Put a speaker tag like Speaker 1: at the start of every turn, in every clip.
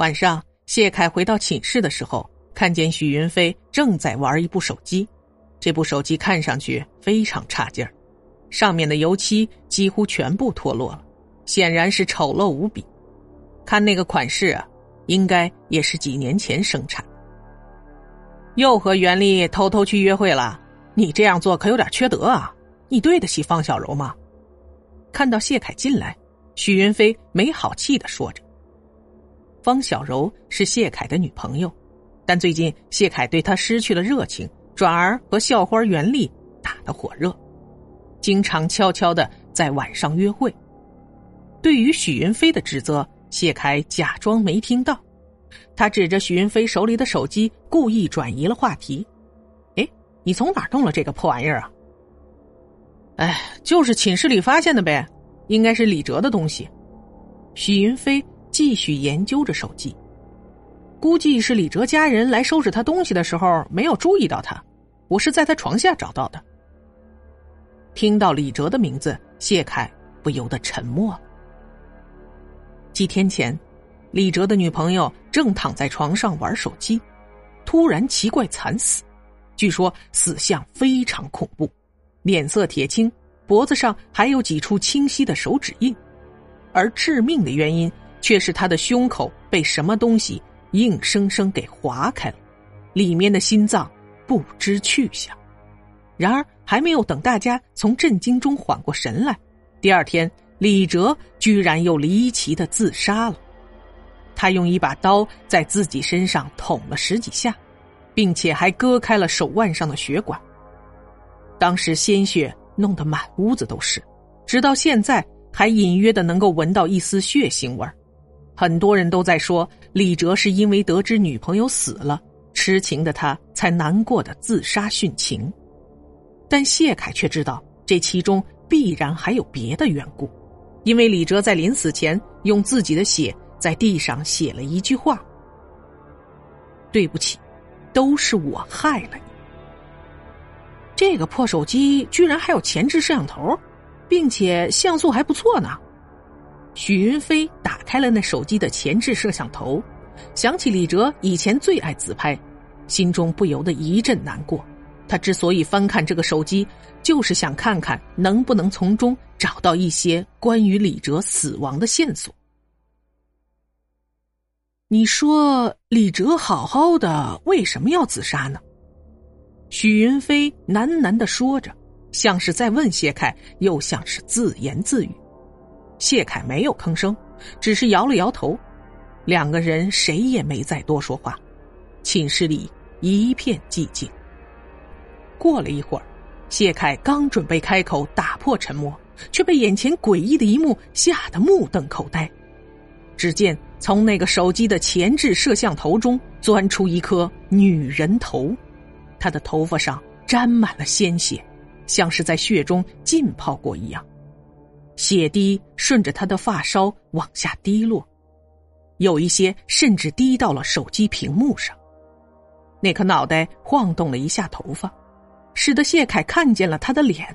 Speaker 1: 晚上，谢凯回到寝室的时候，看见许云飞正在玩一部手机。这部手机看上去非常差劲儿，上面的油漆几乎全部脱落了，显然是丑陋无比。看那个款式啊，应该也是几年前生产。又和袁丽偷偷去约会了，你这样做可有点缺德啊！你对得起方小柔吗？看到谢凯进来，许云飞没好气的说着。方小柔是谢凯的女朋友，但最近谢凯对她失去了热情，转而和校花袁丽打得火热，经常悄悄的在晚上约会。对于许云飞的指责，谢凯假装没听到，他指着许云飞手里的手机，故意转移了话题：“哎，你从哪弄了这个破玩意儿啊？”“哎，就是寝室里发现的呗，应该是李哲的东西。”许云飞。继续研究着手机，估计是李哲家人来收拾他东西的时候没有注意到他。我是在他床下找到的。听到李哲的名字，谢凯不由得沉默了。几天前，李哲的女朋友正躺在床上玩手机，突然奇怪惨死，据说死相非常恐怖，脸色铁青，脖子上还有几处清晰的手指印，而致命的原因。却是他的胸口被什么东西硬生生给划开了，里面的心脏不知去向。然而，还没有等大家从震惊中缓过神来，第二天，李哲居然又离奇的自杀了。他用一把刀在自己身上捅了十几下，并且还割开了手腕上的血管。当时鲜血弄得满屋子都是，直到现在还隐约的能够闻到一丝血腥味儿。很多人都在说李哲是因为得知女朋友死了，痴情的他才难过的自杀殉情，但谢凯却知道这其中必然还有别的缘故，因为李哲在临死前用自己的血在地上写了一句话：“对不起，都是我害了你。”这个破手机居然还有前置摄像头，并且像素还不错呢。许云飞打开了那手机的前置摄像头，想起李哲以前最爱自拍，心中不由得一阵难过。他之所以翻看这个手机，就是想看看能不能从中找到一些关于李哲死亡的线索。你说李哲好好的，为什么要自杀呢？许云飞喃喃的说着，像是在问谢凯，又像是自言自语。谢凯没有吭声，只是摇了摇头。两个人谁也没再多说话，寝室里一片寂静。过了一会儿，谢凯刚准备开口打破沉默，却被眼前诡异的一幕吓得目瞪口呆。只见从那个手机的前置摄像头中钻出一颗女人头，她的头发上沾满了鲜血，像是在血中浸泡过一样。血滴顺着他的发梢往下滴落，有一些甚至滴到了手机屏幕上。那颗脑袋晃动了一下头发，使得谢凯看见了他的脸。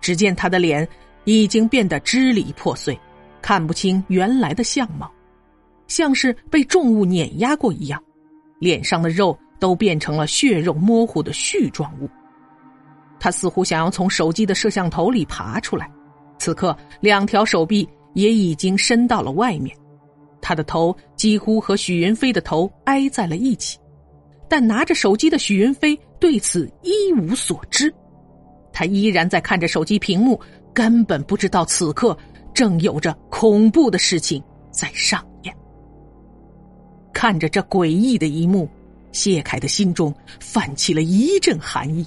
Speaker 1: 只见他的脸已经变得支离破碎，看不清原来的相貌，像是被重物碾压过一样，脸上的肉都变成了血肉模糊的絮状物。他似乎想要从手机的摄像头里爬出来。此刻，两条手臂也已经伸到了外面，他的头几乎和许云飞的头挨在了一起，但拿着手机的许云飞对此一无所知，他依然在看着手机屏幕，根本不知道此刻正有着恐怖的事情在上演。看着这诡异的一幕，谢凯的心中泛起了一阵寒意，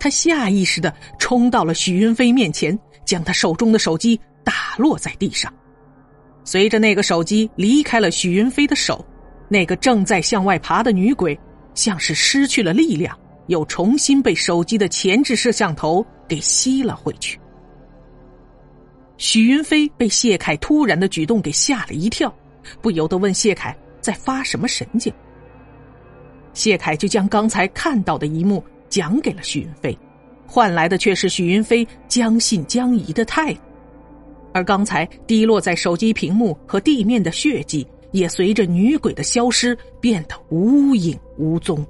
Speaker 1: 他下意识的冲到了许云飞面前。将他手中的手机打落在地上，随着那个手机离开了许云飞的手，那个正在向外爬的女鬼像是失去了力量，又重新被手机的前置摄像头给吸了回去。许云飞被谢凯突然的举动给吓了一跳，不由得问谢凯在发什么神经。谢凯就将刚才看到的一幕讲给了许云飞，换来的却是许云飞将信将疑的态度，而刚才滴落在手机屏幕和地面的血迹，也随着女鬼的消失变得无影无踪。